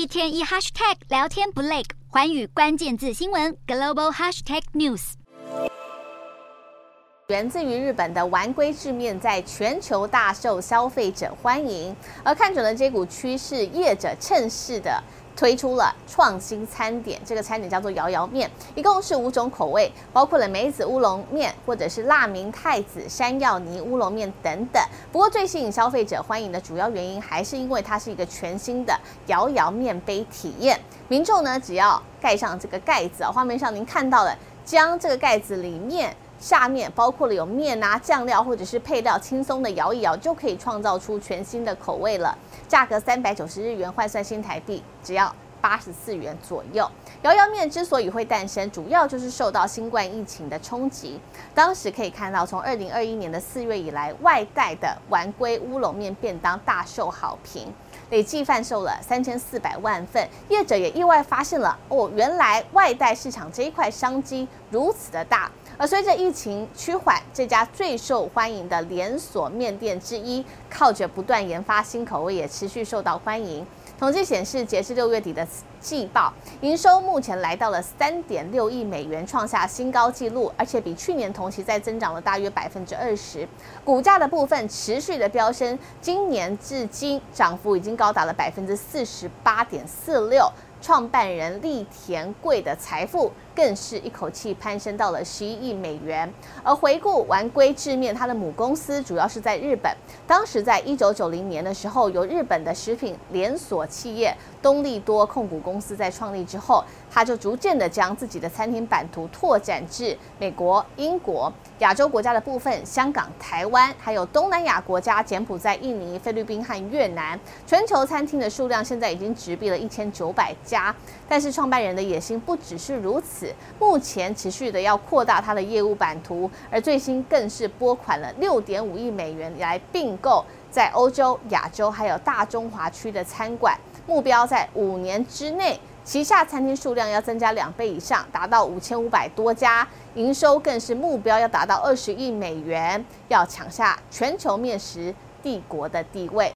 一天一 hashtag 聊天不累，环宇关键字新闻 global hashtag news。源自于日本的丸龟制面在全球大受消费者欢迎，而看准了这股趋势，业者趁势的推出了创新餐点。这个餐点叫做摇摇面，一共是五种口味，包括了梅子乌龙面，或者是辣明太子山药泥乌龙面等等。不过最吸引消费者欢迎的主要原因，还是因为它是一个全新的摇摇面杯体验。民众呢，只要盖上这个盖子啊，画面上您看到了，将这个盖子里面。下面包括了有面啊、酱料或者是配料，轻松的摇一摇就可以创造出全新的口味了。价格三百九十日元，换算新台币只要八十四元左右。摇摇面之所以会诞生，主要就是受到新冠疫情的冲击。当时可以看到，从二零二一年的四月以来，外带的丸龟乌龙面便当大受好评，累计贩售了三千四百万份。业者也意外发现了，哦，原来外带市场这一块商机如此的大。而随着疫情趋缓，这家最受欢迎的连锁面店之一，靠着不断研发新口味，也持续受到欢迎。统计显示，截至六月底的季报，营收目前来到了三点六亿美元，创下新高纪录，而且比去年同期再增长了大约百分之二十。股价的部分持续的飙升，今年至今涨幅已经高达了百分之四十八点四六。创办人栗田贵的财富更是一口气攀升到了十一亿美元。而回顾丸龟制面，它的母公司主要是在日本。当时在一九九零年的时候，由日本的食品连锁企业东利多控股公司在创立之后，他就逐渐的将自己的餐厅版图拓展至美国、英国、亚洲国家的部分，香港、台湾，还有东南亚国家柬埔寨、印尼、菲律宾和越南。全球餐厅的数量现在已经直逼了一千九百家。但是创办人的野心不只是如此，目前持续的要扩大他的业务版图，而最新更是拨款了六点五亿美元来并购在欧洲、亚洲还有大中华区的餐馆，目标在五年之内。旗下餐厅数量要增加两倍以上，达到五千五百多家，营收更是目标要达到二十亿美元，要抢下全球面食帝国的地位。